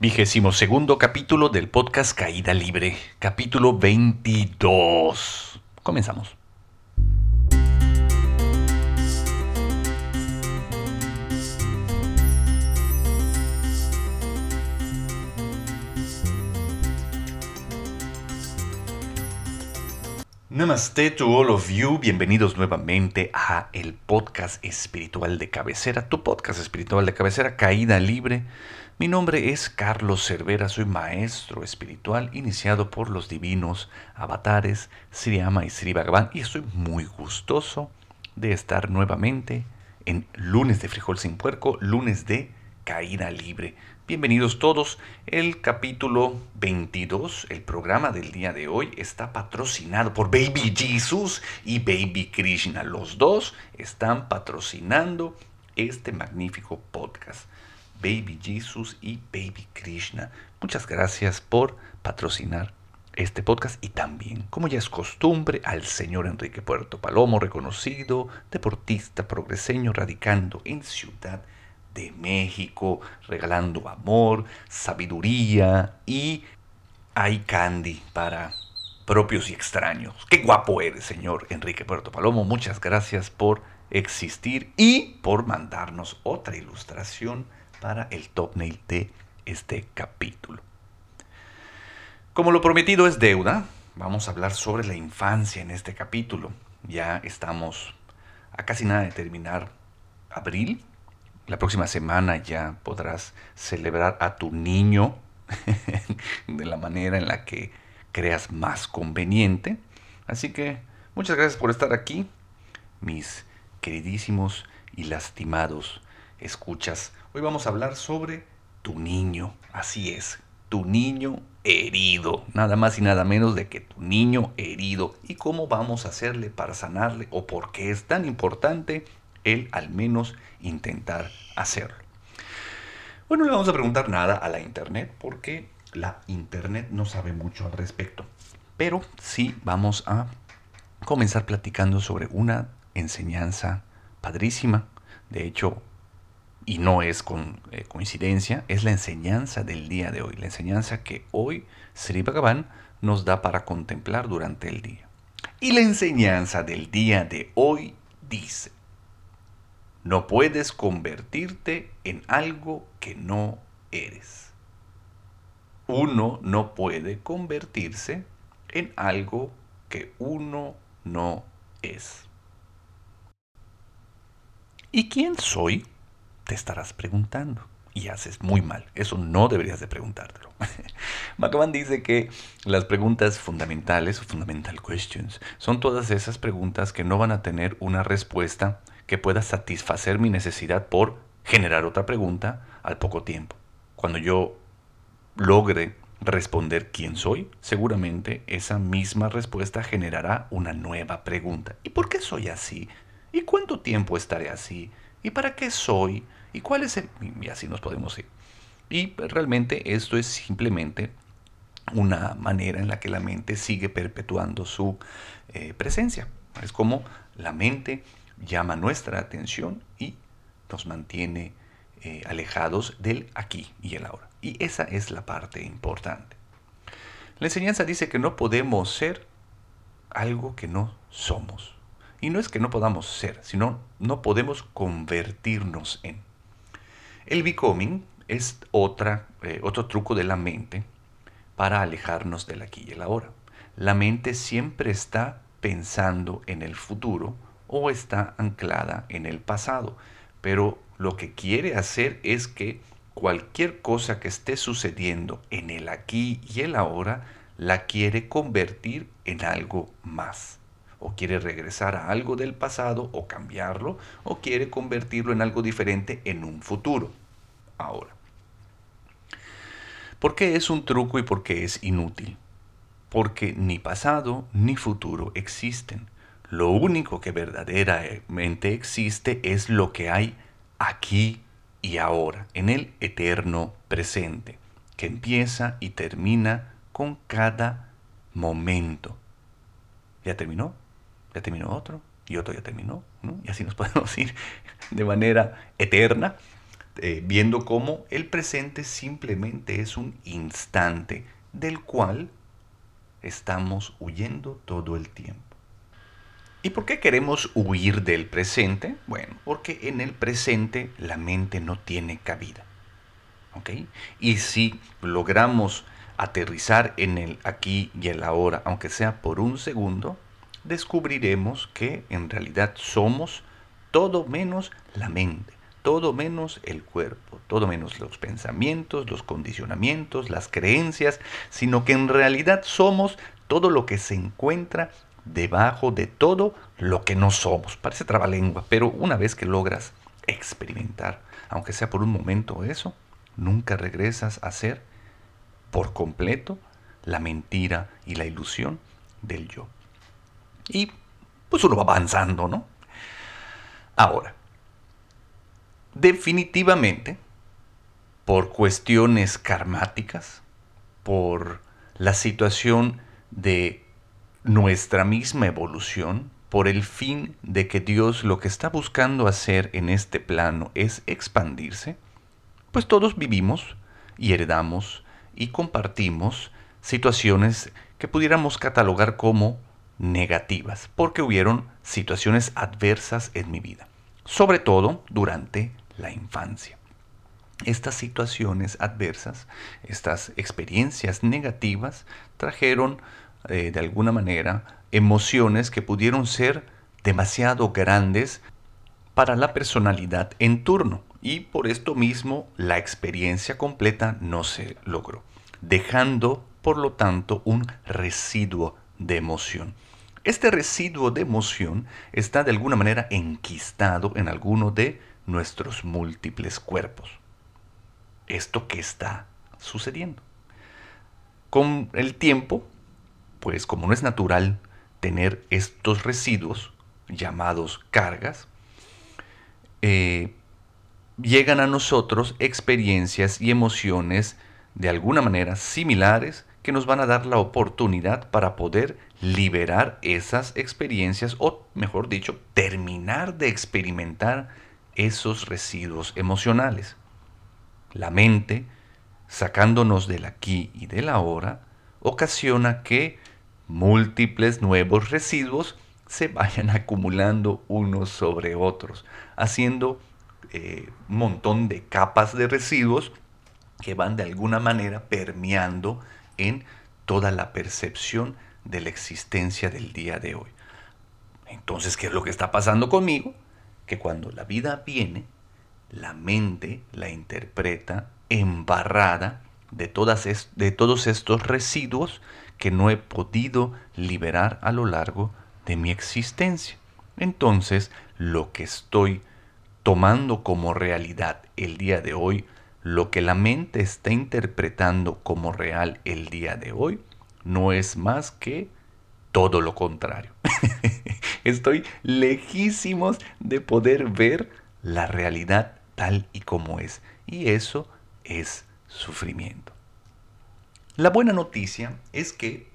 Vigésimo segundo capítulo del podcast Caída Libre, capítulo 22. Comenzamos. Namaste to all of you, bienvenidos nuevamente a el podcast espiritual de cabecera, tu podcast espiritual de cabecera, Caída Libre. Mi nombre es Carlos Cervera, soy maestro espiritual iniciado por los divinos avatares Sri Ama y Sri Bhagavan y estoy muy gustoso de estar nuevamente en lunes de frijol sin puerco, lunes de caída libre. Bienvenidos todos. El capítulo 22, el programa del día de hoy, está patrocinado por Baby Jesus y Baby Krishna. Los dos están patrocinando este magnífico podcast. Baby Jesus y Baby Krishna. Muchas gracias por patrocinar este podcast y también, como ya es costumbre, al señor Enrique Puerto Palomo, reconocido deportista progreseño radicando en Ciudad de México, regalando amor, sabiduría y hay candy para propios y extraños. Qué guapo eres, señor Enrique Puerto Palomo. Muchas gracias por existir y por mandarnos otra ilustración para el top nail de este capítulo. Como lo prometido es deuda, vamos a hablar sobre la infancia en este capítulo. Ya estamos a casi nada de terminar abril. La próxima semana ya podrás celebrar a tu niño de la manera en la que creas más conveniente. Así que muchas gracias por estar aquí, mis queridísimos y lastimados escuchas. Hoy vamos a hablar sobre tu niño, así es, tu niño herido, nada más y nada menos de que tu niño herido y cómo vamos a hacerle para sanarle o por qué es tan importante el al menos intentar hacerlo. Bueno, no le vamos a preguntar nada a la internet porque la internet no sabe mucho al respecto, pero sí vamos a comenzar platicando sobre una enseñanza padrísima. De hecho, y no es con eh, coincidencia, es la enseñanza del día de hoy, la enseñanza que hoy Sri Bhagavan nos da para contemplar durante el día. Y la enseñanza del día de hoy dice, no puedes convertirte en algo que no eres. Uno no puede convertirse en algo que uno no es. ¿Y quién soy? Te estarás preguntando. Y haces muy mal. Eso no deberías de preguntártelo. Bhagavan dice que las preguntas fundamentales o fundamental questions son todas esas preguntas que no van a tener una respuesta que pueda satisfacer mi necesidad por generar otra pregunta al poco tiempo. Cuando yo logre responder quién soy, seguramente esa misma respuesta generará una nueva pregunta. ¿Y por qué soy así? ¿Y cuánto tiempo estaré así? ¿Y para qué soy? ¿Y cuál es el...? Y así nos podemos ir. Y realmente esto es simplemente una manera en la que la mente sigue perpetuando su eh, presencia. Es como la mente llama nuestra atención y nos mantiene eh, alejados del aquí y el ahora. Y esa es la parte importante. La enseñanza dice que no podemos ser algo que no somos. Y no es que no podamos ser, sino no podemos convertirnos en. El becoming es otra, eh, otro truco de la mente para alejarnos del aquí y el ahora. La mente siempre está pensando en el futuro o está anclada en el pasado, pero lo que quiere hacer es que cualquier cosa que esté sucediendo en el aquí y el ahora la quiere convertir en algo más o quiere regresar a algo del pasado o cambiarlo, o quiere convertirlo en algo diferente en un futuro. Ahora, ¿por qué es un truco y por qué es inútil? Porque ni pasado ni futuro existen. Lo único que verdaderamente existe es lo que hay aquí y ahora, en el eterno presente, que empieza y termina con cada momento. ¿Ya terminó? Terminó otro, y otro ya terminó, y así nos podemos ir de manera eterna. eh, viendo cómo el presente simplemente es un instante del cual estamos huyendo todo el tiempo. ¿Y por qué queremos huir del presente? Bueno, porque en el presente la mente no tiene cabida. ¿ok? Y si logramos aterrizar en el aquí y el ahora, aunque sea por un segundo, descubriremos que en realidad somos todo menos la mente, todo menos el cuerpo, todo menos los pensamientos, los condicionamientos, las creencias, sino que en realidad somos todo lo que se encuentra debajo de todo lo que no somos. Parece trabalengua, pero una vez que logras experimentar, aunque sea por un momento eso, nunca regresas a ser por completo la mentira y la ilusión del yo. Y pues uno va avanzando, ¿no? Ahora, definitivamente, por cuestiones karmáticas, por la situación de nuestra misma evolución, por el fin de que Dios lo que está buscando hacer en este plano es expandirse, pues todos vivimos y heredamos y compartimos situaciones que pudiéramos catalogar como negativas, porque hubieron situaciones adversas en mi vida, sobre todo durante la infancia. Estas situaciones adversas, estas experiencias negativas, trajeron eh, de alguna manera emociones que pudieron ser demasiado grandes para la personalidad en turno y por esto mismo la experiencia completa no se logró, dejando por lo tanto un residuo de emoción. Este residuo de emoción está de alguna manera enquistado en alguno de nuestros múltiples cuerpos. ¿Esto qué está sucediendo? Con el tiempo pues como no es natural tener estos residuos llamados cargas, eh, llegan a nosotros experiencias y emociones de alguna manera similares que nos van a dar la oportunidad para poder liberar esas experiencias o, mejor dicho, terminar de experimentar esos residuos emocionales. La mente, sacándonos del aquí y del ahora, ocasiona que múltiples nuevos residuos se vayan acumulando unos sobre otros, haciendo eh, un montón de capas de residuos que van de alguna manera permeando en toda la percepción de la existencia del día de hoy. Entonces, ¿qué es lo que está pasando conmigo? Que cuando la vida viene, la mente la interpreta embarrada de, todas de todos estos residuos que no he podido liberar a lo largo de mi existencia. Entonces, lo que estoy tomando como realidad el día de hoy, lo que la mente está interpretando como real el día de hoy, no es más que todo lo contrario. Estoy lejísimos de poder ver la realidad tal y como es. Y eso es sufrimiento. La buena noticia es que,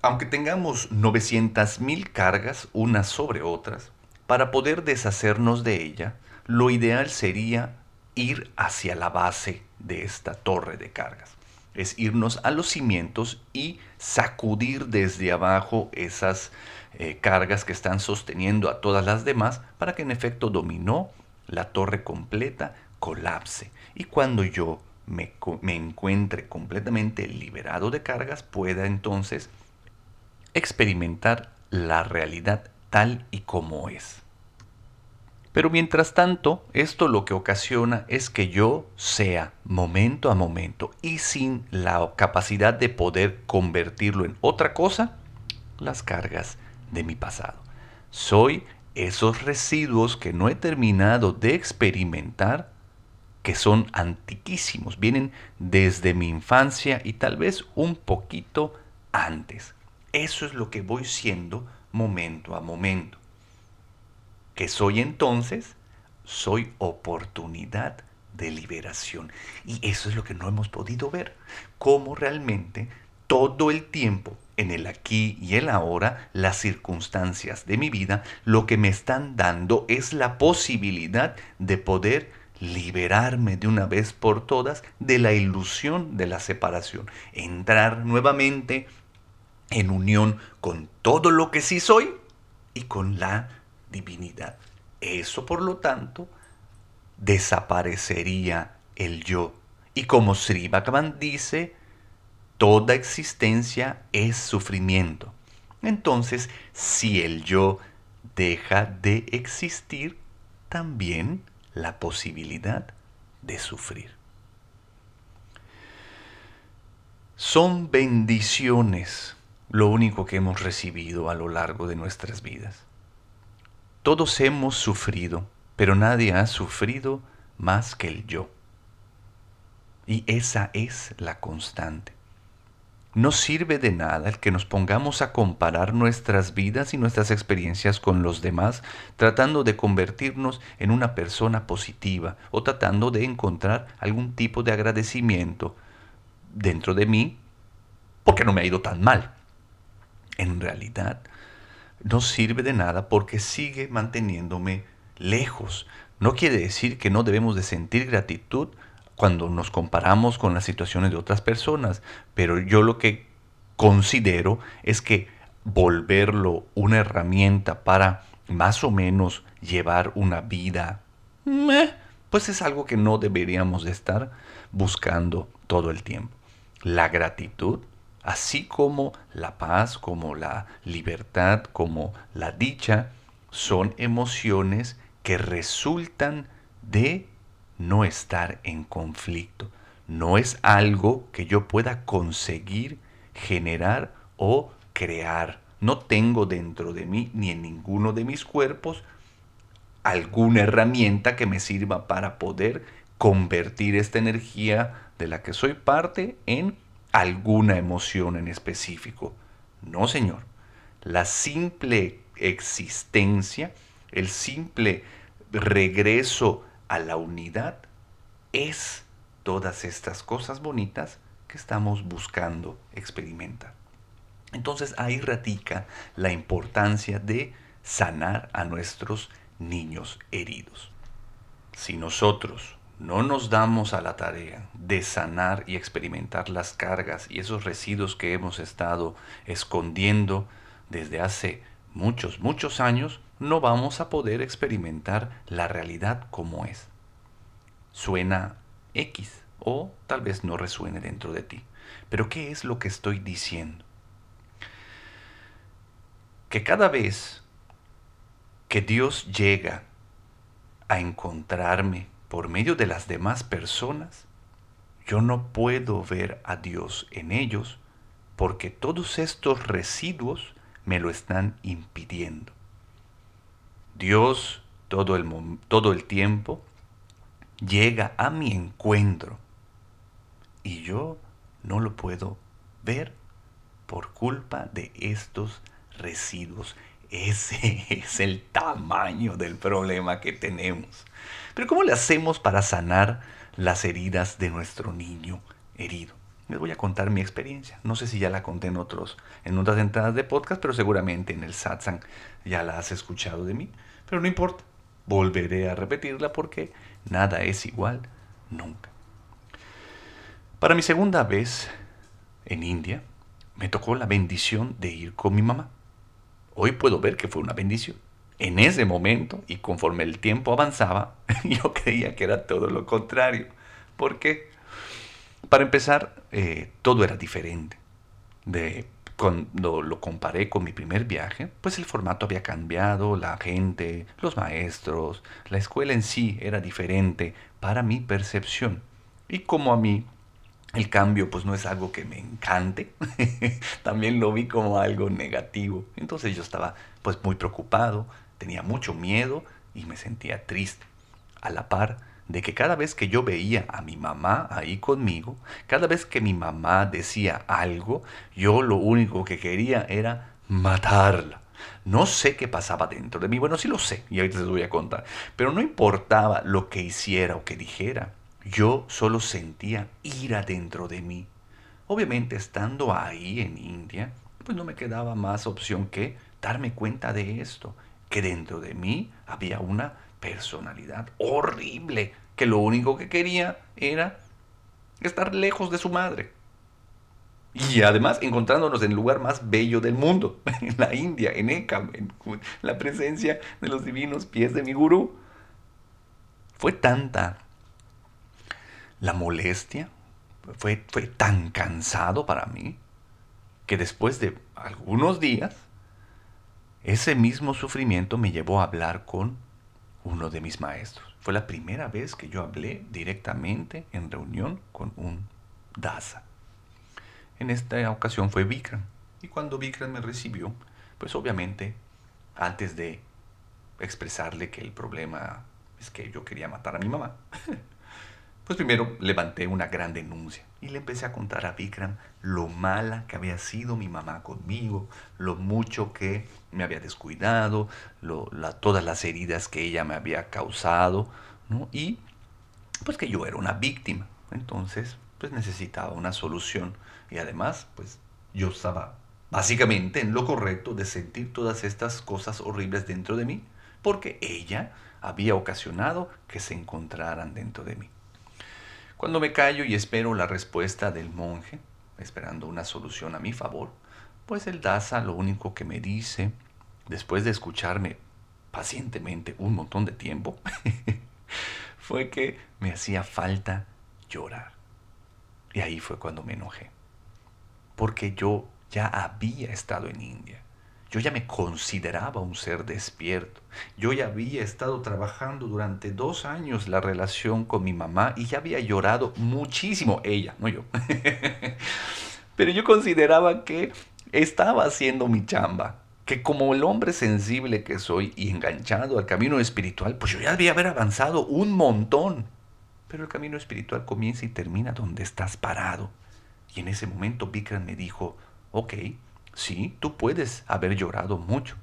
aunque tengamos 900.000 cargas unas sobre otras, para poder deshacernos de ella, lo ideal sería ir hacia la base de esta torre de cargas. Es irnos a los cimientos y sacudir desde abajo esas eh, cargas que están sosteniendo a todas las demás para que en efecto dominó la torre completa colapse. Y cuando yo me, encuentre completamente liberado de cargas, pueda entonces experimentar la realidad tal y como es. Pero mientras tanto, esto lo que ocasiona es que yo sea momento a momento y sin la capacidad de poder convertirlo en otra cosa, las cargas de mi pasado. Soy esos residuos que no he terminado de experimentar que son antiquísimos, vienen desde mi infancia y tal vez un poquito antes. Eso es lo que voy siendo momento a momento. Que soy entonces, soy oportunidad de liberación. Y eso es lo que no hemos podido ver, cómo realmente todo el tiempo, en el aquí y el ahora, las circunstancias de mi vida, lo que me están dando es la posibilidad de poder liberarme de una vez por todas de la ilusión de la separación, entrar nuevamente en unión con todo lo que sí soy y con la divinidad. Eso, por lo tanto, desaparecería el yo. Y como Sri Bhagavan dice, toda existencia es sufrimiento. Entonces, si el yo deja de existir, también la posibilidad de sufrir. Son bendiciones lo único que hemos recibido a lo largo de nuestras vidas. Todos hemos sufrido, pero nadie ha sufrido más que el yo. Y esa es la constante. No sirve de nada el que nos pongamos a comparar nuestras vidas y nuestras experiencias con los demás, tratando de convertirnos en una persona positiva o tratando de encontrar algún tipo de agradecimiento dentro de mí porque no me ha ido tan mal. En realidad, no sirve de nada porque sigue manteniéndome lejos. No quiere decir que no debemos de sentir gratitud cuando nos comparamos con las situaciones de otras personas, pero yo lo que considero es que volverlo una herramienta para más o menos llevar una vida, pues es algo que no deberíamos de estar buscando todo el tiempo. La gratitud, así como la paz, como la libertad, como la dicha, son emociones que resultan de no estar en conflicto. No es algo que yo pueda conseguir, generar o crear. No tengo dentro de mí ni en ninguno de mis cuerpos alguna herramienta que me sirva para poder convertir esta energía de la que soy parte en alguna emoción en específico. No, señor. La simple existencia, el simple regreso a la unidad es todas estas cosas bonitas que estamos buscando experimentar. Entonces ahí radica la importancia de sanar a nuestros niños heridos. Si nosotros no nos damos a la tarea de sanar y experimentar las cargas y esos residuos que hemos estado escondiendo desde hace muchos, muchos años, no vamos a poder experimentar la realidad como es. Suena X o tal vez no resuene dentro de ti. Pero ¿qué es lo que estoy diciendo? Que cada vez que Dios llega a encontrarme por medio de las demás personas, yo no puedo ver a Dios en ellos porque todos estos residuos me lo están impidiendo. Dios todo el, todo el tiempo llega a mi encuentro y yo no lo puedo ver por culpa de estos residuos. Ese es el tamaño del problema que tenemos. Pero ¿cómo le hacemos para sanar las heridas de nuestro niño herido? Les voy a contar mi experiencia. No sé si ya la conté en otros, en otras entradas de podcast, pero seguramente en el satsang ya la has escuchado de mí. Pero no importa, volveré a repetirla porque nada es igual nunca. Para mi segunda vez en India, me tocó la bendición de ir con mi mamá. Hoy puedo ver que fue una bendición. En ese momento, y conforme el tiempo avanzaba, yo creía que era todo lo contrario. ¿Por qué? Para empezar, eh, todo era diferente. De cuando lo comparé con mi primer viaje, pues el formato había cambiado, la gente, los maestros, la escuela en sí era diferente para mi percepción. Y como a mí el cambio pues no es algo que me encante, también lo vi como algo negativo. Entonces yo estaba pues muy preocupado, tenía mucho miedo y me sentía triste. A la par, de que cada vez que yo veía a mi mamá ahí conmigo, cada vez que mi mamá decía algo, yo lo único que quería era matarla. No sé qué pasaba dentro de mí, bueno, sí lo sé, y ahorita les voy a contar, pero no importaba lo que hiciera o que dijera, yo solo sentía ira dentro de mí. Obviamente, estando ahí en India, pues no me quedaba más opción que darme cuenta de esto, que dentro de mí había una personalidad horrible, que lo único que quería era estar lejos de su madre. Y además encontrándonos en el lugar más bello del mundo, en la India, en Ekam, en la presencia de los divinos pies de mi gurú. Fue tanta la molestia, fue, fue tan cansado para mí, que después de algunos días, ese mismo sufrimiento me llevó a hablar con uno de mis maestros. Fue la primera vez que yo hablé directamente en reunión con un dasa. En esta ocasión fue Vikram. Y cuando Vikram me recibió, pues obviamente, antes de expresarle que el problema es que yo quería matar a mi mamá, pues primero levanté una gran denuncia y le empecé a contar a Vikram lo mala que había sido mi mamá conmigo, lo mucho que me había descuidado, todas las heridas que ella me había causado, ¿no? y pues que yo era una víctima. Entonces, pues necesitaba una solución y además, pues yo estaba básicamente en lo correcto de sentir todas estas cosas horribles dentro de mí, porque ella había ocasionado que se encontraran dentro de mí. Cuando me callo y espero la respuesta del monje, esperando una solución a mi favor, pues el Daza lo único que me dice, después de escucharme pacientemente un montón de tiempo, fue que me hacía falta llorar. Y ahí fue cuando me enojé. Porque yo ya había estado en India. Yo ya me consideraba un ser despierto. Yo ya había estado trabajando durante dos años la relación con mi mamá y ya había llorado muchísimo, ella, no yo. Pero yo consideraba que estaba haciendo mi chamba, que como el hombre sensible que soy y enganchado al camino espiritual, pues yo ya debía haber avanzado un montón. Pero el camino espiritual comienza y termina donde estás parado. Y en ese momento Vikram me dijo, ok, Sí, tú puedes haber llorado mucho,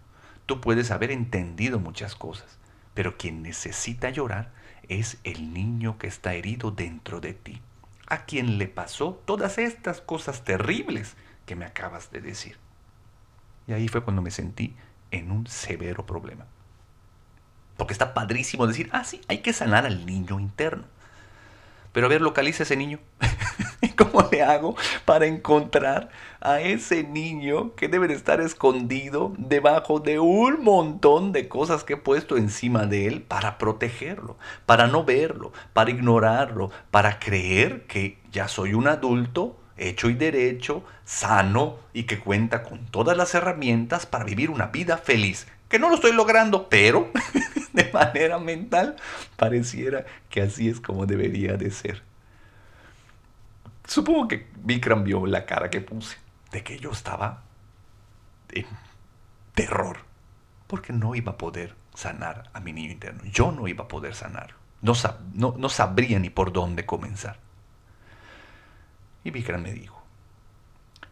tú puedes haber entendido muchas cosas, pero quien necesita llorar es el niño que está herido dentro de ti, a quien le pasó todas estas cosas terribles que me acabas de decir. Y ahí fue cuando me sentí en un severo problema. Porque está padrísimo decir, ah, sí, hay que sanar al niño interno. Pero a ver, localiza ese niño. ¿Cómo le hago para encontrar a ese niño que debe de estar escondido debajo de un montón de cosas que he puesto encima de él para protegerlo, para no verlo, para ignorarlo, para creer que ya soy un adulto hecho y derecho, sano y que cuenta con todas las herramientas para vivir una vida feliz? Que no lo estoy logrando, pero de manera mental pareciera que así es como debería de ser. Supongo que Vikram vio la cara que puse, de que yo estaba en terror, porque no iba a poder sanar a mi niño interno. Yo no iba a poder sanarlo. No, no, sabría ni por dónde comenzar. Y Vikram me dijo,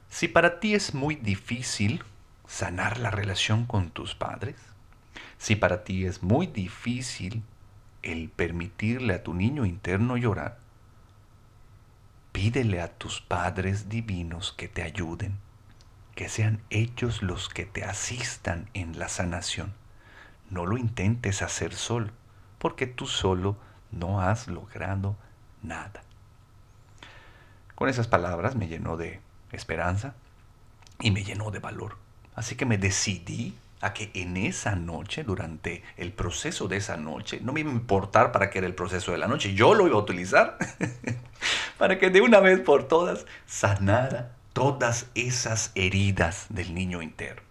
si para ti es muy difícil sanar la relación con tus padres, si para ti es muy difícil el permitirle a tu niño interno llorar, Pídele a tus padres divinos que te ayuden, que sean ellos los que te asistan en la sanación. No lo intentes hacer solo, porque tú solo no has logrado nada. Con esas palabras me llenó de esperanza y me llenó de valor. Así que me decidí a que en esa noche, durante el proceso de esa noche, no me iba a importar para qué era el proceso de la noche, yo lo iba a utilizar para que de una vez por todas sanara todas esas heridas del niño interno.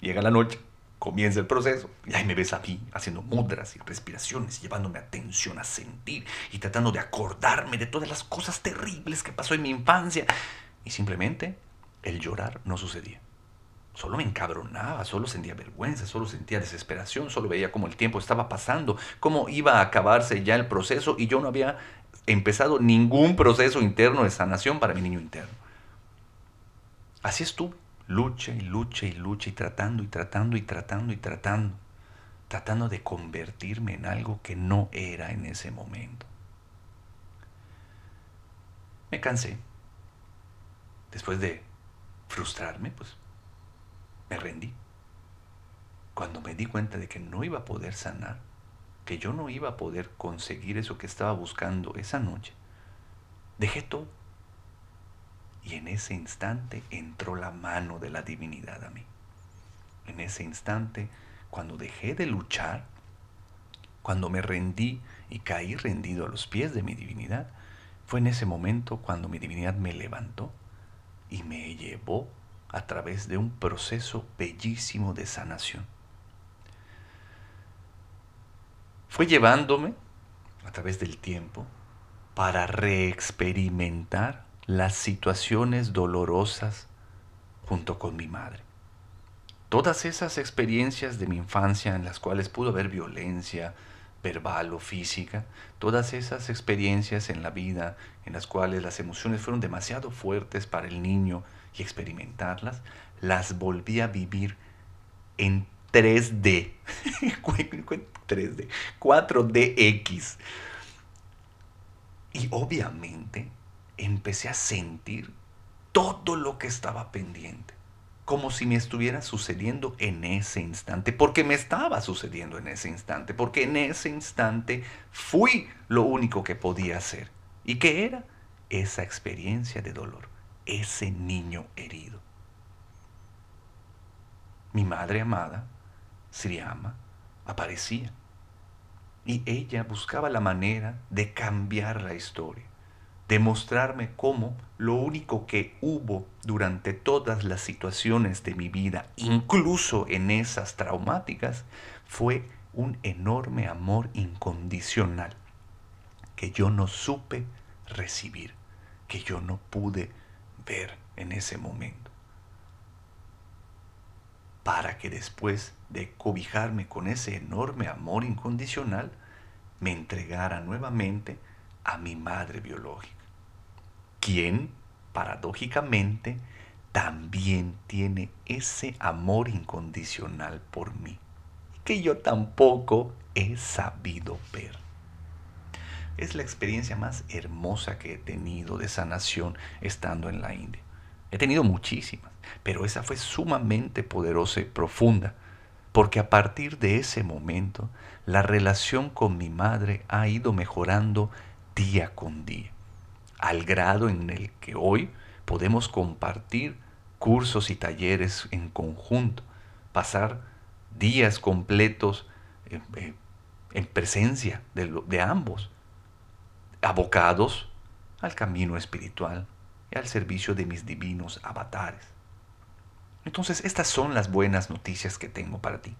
Llega la noche, comienza el proceso, y ahí me ves a mí haciendo mudras y respiraciones, llevándome atención a sentir y tratando de acordarme de todas las cosas terribles que pasó en mi infancia. Y simplemente el llorar no sucedía. Solo me encabronaba, solo sentía vergüenza, solo sentía desesperación, solo veía cómo el tiempo estaba pasando, cómo iba a acabarse ya el proceso y yo no había empezado ningún proceso interno de sanación para mi niño interno. Así estuve, lucha y lucha y lucha y tratando y tratando y tratando y tratando, tratando de convertirme en algo que no era en ese momento. Me cansé. Después de frustrarme, pues me rendí. Cuando me di cuenta de que no iba a poder sanar, que yo no iba a poder conseguir eso que estaba buscando esa noche, dejé todo. Y en ese instante entró la mano de la divinidad a mí. En ese instante, cuando dejé de luchar, cuando me rendí y caí rendido a los pies de mi divinidad, fue en ese momento cuando mi divinidad me levantó y me llevó a través de un proceso bellísimo de sanación. Fue llevándome a través del tiempo para reexperimentar las situaciones dolorosas junto con mi madre. Todas esas experiencias de mi infancia en las cuales pudo haber violencia, verbal o física, todas esas experiencias en la vida en las cuales las emociones fueron demasiado fuertes para el niño y experimentarlas, las volví a vivir en 3D, 3D, 4DX. Y obviamente empecé a sentir todo lo que estaba pendiente como si me estuviera sucediendo en ese instante, porque me estaba sucediendo en ese instante, porque en ese instante fui lo único que podía hacer. ¿Y qué era? Esa experiencia de dolor, ese niño herido. Mi madre amada, Sriama, aparecía y ella buscaba la manera de cambiar la historia demostrarme cómo lo único que hubo durante todas las situaciones de mi vida, incluso en esas traumáticas, fue un enorme amor incondicional que yo no supe recibir, que yo no pude ver en ese momento. Para que después de cobijarme con ese enorme amor incondicional, me entregara nuevamente a mi madre biológica, quien, paradójicamente, también tiene ese amor incondicional por mí, que yo tampoco he sabido ver. Es la experiencia más hermosa que he tenido de sanación estando en la India. He tenido muchísimas, pero esa fue sumamente poderosa y profunda, porque a partir de ese momento la relación con mi madre ha ido mejorando día con día, al grado en el que hoy podemos compartir cursos y talleres en conjunto, pasar días completos eh, eh, en, presencia de, de ambos, abocados al camino espiritual y al servicio de mis divinos avatares. Entonces, estas son las buenas noticias que tengo para ti.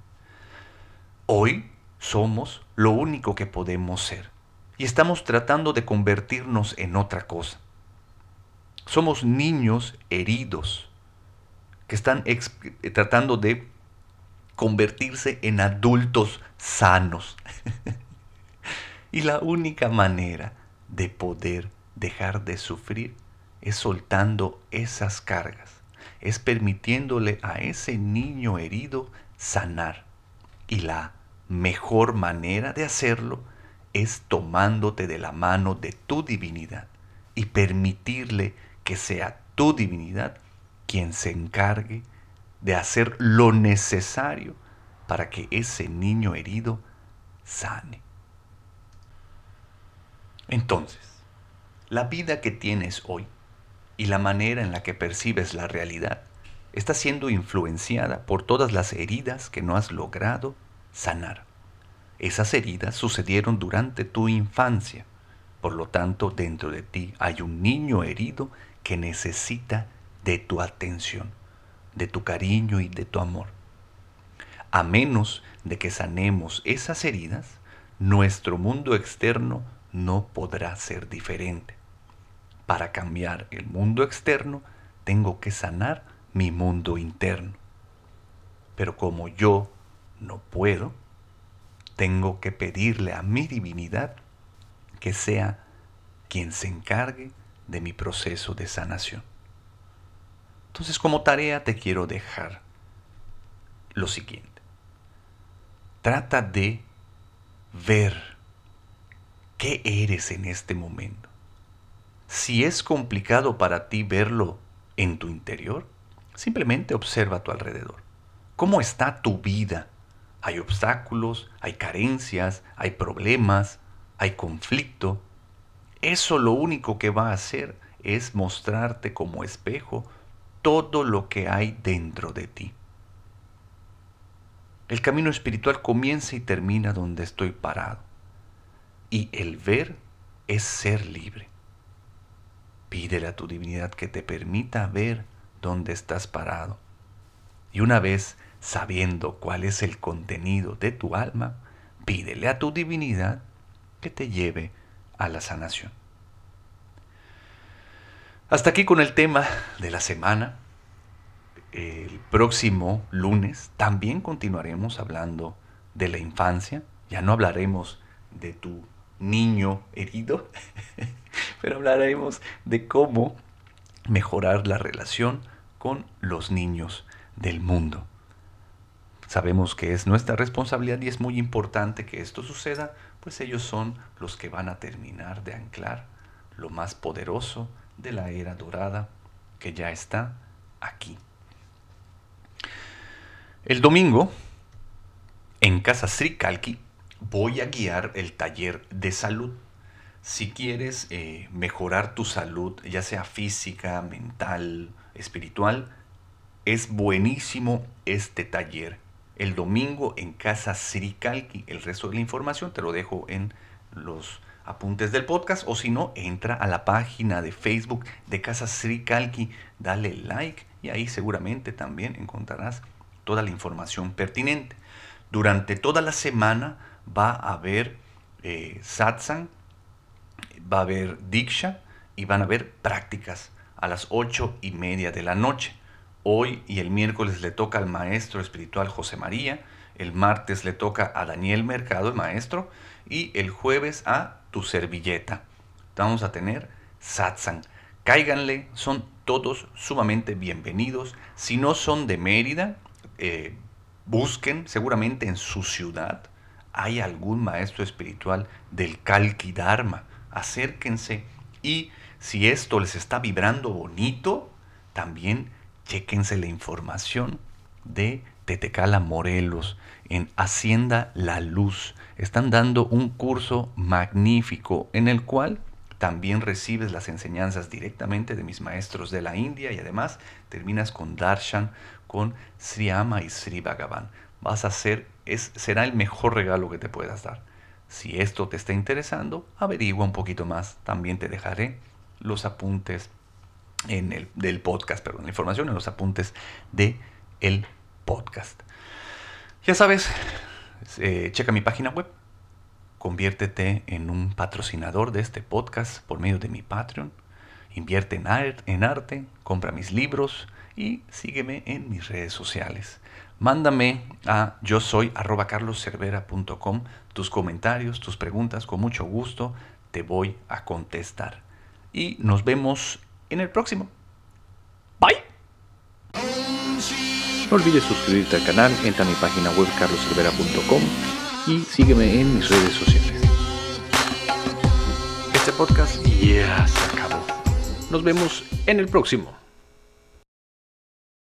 Hoy somos lo único que podemos ser y estamos tratando de convertirnos en otra cosa. Somos niños heridos que están tratando de convertirse en adultos sanos. y la única manera de poder dejar de sufrir es soltando esas cargas, es permitiéndole a ese niño herido sanar. Y la mejor manera de hacerlo es tomándote de la mano de tu divinidad y permitirle que sea tu divinidad quien se encargue de hacer lo necesario para que ese niño herido sane. Entonces, la vida que tienes hoy y la manera en la que percibes la realidad está siendo influenciada por todas las heridas que no has logrado sanar. Esas heridas sucedieron durante tu infancia. Por lo tanto, dentro de ti hay un niño herido que necesita de tu atención, de tu cariño y de tu amor. A menos de que sanemos esas heridas, nuestro mundo externo no podrá ser diferente. Para cambiar el mundo externo, tengo que sanar mi mundo interno. Pero como yo no puedo, tengo que pedirle a mi divinidad que sea quien se encargue de mi proceso de sanación. Entonces como tarea te quiero dejar lo siguiente. Trata de ver qué eres en este momento. Si es complicado para ti verlo en tu interior, simplemente observa a tu alrededor. ¿Cómo está tu vida hay obstáculos, hay carencias, hay problemas, hay conflicto. Eso lo único que va a hacer es mostrarte como espejo todo lo que hay dentro de ti. El camino espiritual comienza y termina donde estoy parado. Y el ver es ser libre. Pídele a tu divinidad que te permita ver dónde estás parado. Y una vez sabiendo cuál es el contenido de tu alma, pídele a tu divinidad que te lleve a la sanación. Hasta aquí con el tema de la semana. El próximo lunes también continuaremos hablando de la infancia. Ya no hablaremos de tu niño herido, pero hablaremos de cómo mejorar la relación con los niños del mundo. Sabemos que es nuestra responsabilidad y es muy importante que esto suceda, pues ellos son los que van a terminar de anclar lo más poderoso de la era dorada que ya está aquí. El domingo, en Casa Sri Kalki, voy a guiar el taller de salud. Si quieres eh, mejorar tu salud, ya sea física, mental, espiritual, es buenísimo este taller. El domingo en Casa Srikalki. El resto de la información te lo dejo en los apuntes del podcast o si no, entra a la página de Facebook de Casa Srikalki, dale like y ahí seguramente también encontrarás toda la información pertinente. Durante toda la semana va a haber eh, satsang, va a haber diksha y van a haber prácticas a las ocho y media de la noche. Hoy y el miércoles le toca al maestro espiritual José María, el martes le toca a Daniel Mercado, el maestro, y el jueves a tu servilleta. Vamos a tener satsang. Cáiganle, son todos sumamente bienvenidos. Si no son de Mérida, eh, busquen seguramente en su ciudad hay algún maestro espiritual del Kalki Dharma. Acérquense y si esto les está vibrando bonito, también chequense la información de Tetecala Morelos en Hacienda La Luz. Están dando un curso magnífico en el cual también recibes las enseñanzas directamente de mis maestros de la India y además terminas con Darshan, con Sri Ama y Sri Bhagavan. Vas a ser es, será el mejor regalo que te puedas dar. Si esto te está interesando, averigua un poquito más. También te dejaré los apuntes en el, del podcast, perdón, la información en los apuntes de el podcast. Ya sabes, eh, checa mi página web, conviértete en un patrocinador de este podcast por medio de mi Patreon, invierte en, en arte, compra mis libros y sígueme en mis redes sociales. Mándame a yo soy arroba carloscervera.com tus comentarios, tus preguntas, con mucho gusto te voy a contestar. Y nos vemos en el próximo. Bye. No olvides suscribirte al canal, entra a mi página web carloscervera.com y sígueme en mis redes sociales. Este podcast ya se acabó. Nos vemos en el próximo.